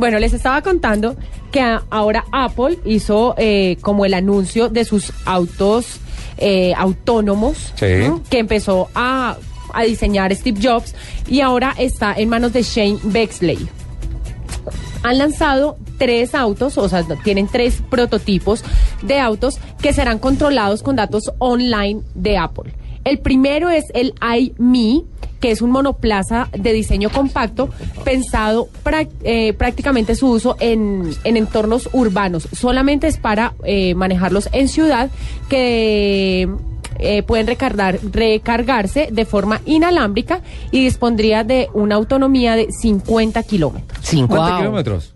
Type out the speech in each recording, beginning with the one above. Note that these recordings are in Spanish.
Bueno, les estaba contando que ahora Apple hizo eh, como el anuncio de sus autos eh, autónomos Sí. ¿no? que empezó a, a diseñar Steve Jobs y ahora está en manos de Shane Bexley. Han lanzado tres autos, o sea, tienen tres prototipos de autos que serán controlados con datos online de Apple. El primero es el iMe, que es un monoplaza de diseño compacto pensado eh, prácticamente su uso en, en entornos urbanos. Solamente es para eh, manejarlos en ciudad que eh, pueden recargar, recargarse de forma inalámbrica y dispondría de una autonomía de 50 kilómetros. 50 kilómetros.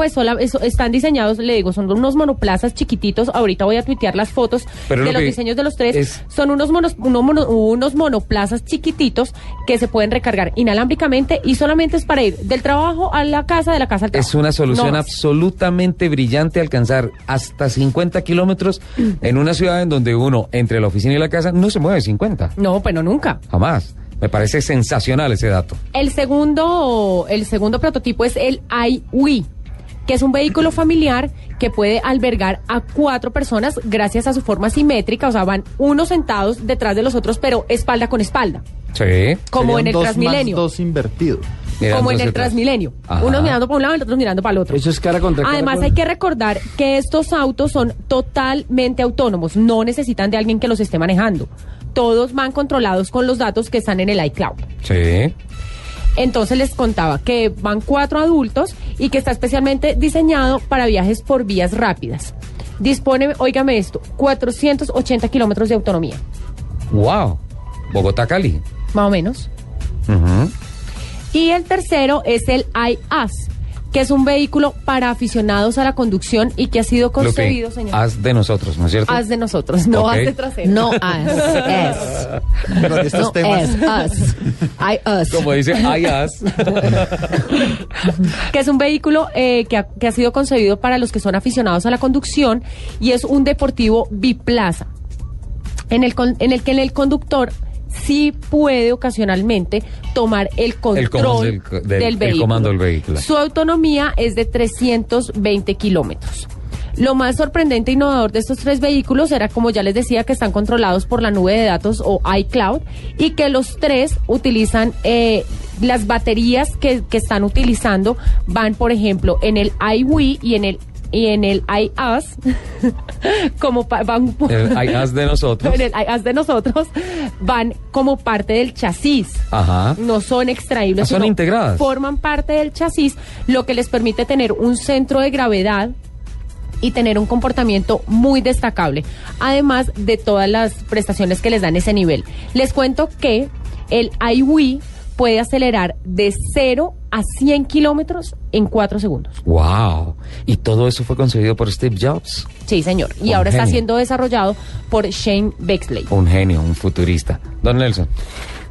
Pues sola- están diseñados, le digo, son unos monoplazas chiquititos. Ahorita voy a tuitear las fotos Pero de lo los diseños de los tres. es- Son unos, monos, uno mono- unos monoplazas chiquititos que se pueden recargar inalámbricamente y solamente es para ir del trabajo a la casa, de la casa al trabajo. Es una solución No absolutamente brillante alcanzar hasta 50 kilómetros en una ciudad en donde uno, entre la oficina y la casa, no se mueve 50. No, pero nunca. Jamás. Me parece sensacional ese dato. El segundo, el segundo prototipo es el iWi, que es un vehículo familiar que puede albergar a cuatro personas gracias a su forma simétrica, o sea, van unos sentados detrás de los otros, pero espalda con espalda, Sí. como en el dos Transmilenio. Más dos invertidos. Como en el. Transmilenio. Ajá. Unos mirando para un lado y otros mirando para el otro. Eso es cara contra cara Además, con- hay que recordar que estos autos son totalmente autónomos. No necesitan de alguien que los esté manejando. Todos van controlados con los datos que están en el iCloud. Sí. Entonces les contaba que van cuatro adultos y que está especialmente diseñado para viajes por vías rápidas. Dispone, óigame esto, 480 kilómetros de autonomía, Wow. Bogotá, Cali. más o menos. Y el tercero es el iAS, que es un vehículo para aficionados a la conducción y que ha sido concebido, señor. haz de nosotros, ¿no es cierto? As de nosotros, no Ok. as de trasero. No us, es. Estos No temas. es us. I us. Como dice, ay, haz. que es un vehículo eh, que, ha, que ha sido concebido para los que son aficionados a la conducción y es un deportivo biplaza, en el, con- en el que el conductor sí puede ocasionalmente tomar el control El comando del- del- del el vehículo. comando del vehículo. Su autonomía es de 320 kilómetros. Lo más sorprendente e innovador de estos tres vehículos era, como ya les decía, que están controlados por la nube de datos o iCloud y que los tres utilizan eh, las baterías que, que están utilizando van, por ejemplo, en el iWi y en el y en el iOS como pa- van El ay, haz de nosotros. en el iOS de nosotros van como parte del chasis Ajá. no son extraíbles, Ah, son sino integradas. forman parte del chasis, lo que les permite tener un centro de gravedad y tener un comportamiento muy destacable, además de todas las prestaciones que les dan ese nivel. Les cuento que el iWi puede acelerar de 0 a 100 kilómetros en 4 segundos. Wow. Y todo eso fue concebido por Steve Jobs. Sí, señor. Y Un ahora está siendo desarrollado por Shane Bexley. Un genio, un futurista. Don Nelson.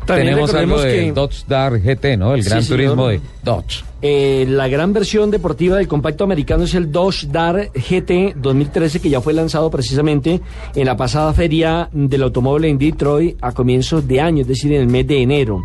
También tenemos algo que- Dodge Dart GT, ¿no? El gran turismo de Dodge. Eh, la gran versión deportiva del compacto americano es el Dodge Dart GT 2013 que ya fue lanzado precisamente en la pasada feria del automóvil en Detroit a comienzos de año, es decir, en el mes de enero.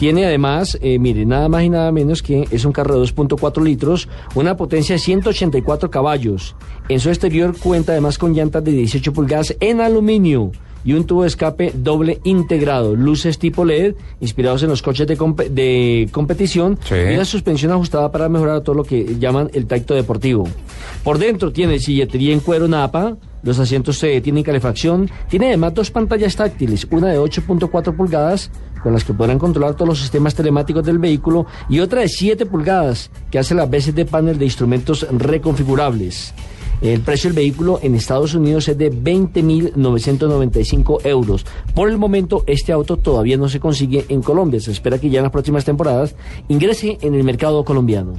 Tiene además, eh, mire, nada más y nada menos que es un carro de 2.4 litros, una potencia de 184 caballos. En su exterior cuenta además con llantas de 18 pulgadas en aluminio y un tubo de escape doble integrado, luces tipo LED inspirados en los coches de, compe- de competición Sí. y una suspensión ajustada para mejorar todo lo que llaman el tacto deportivo. Por dentro tiene silletería en cuero napa, los asientos eh, tienen calefacción, tiene además dos pantallas táctiles, una de 8.4 pulgadas con las que podrán controlar todos los sistemas telemáticos del vehículo y otra de 7 pulgadas que hace las veces de panel de instrumentos reconfigurables. El precio del vehículo en Estados Unidos es de 20.995 euros. Por el momento, este auto todavía no se consigue en Colombia. Se espera que ya en las próximas temporadas ingrese en el mercado colombiano.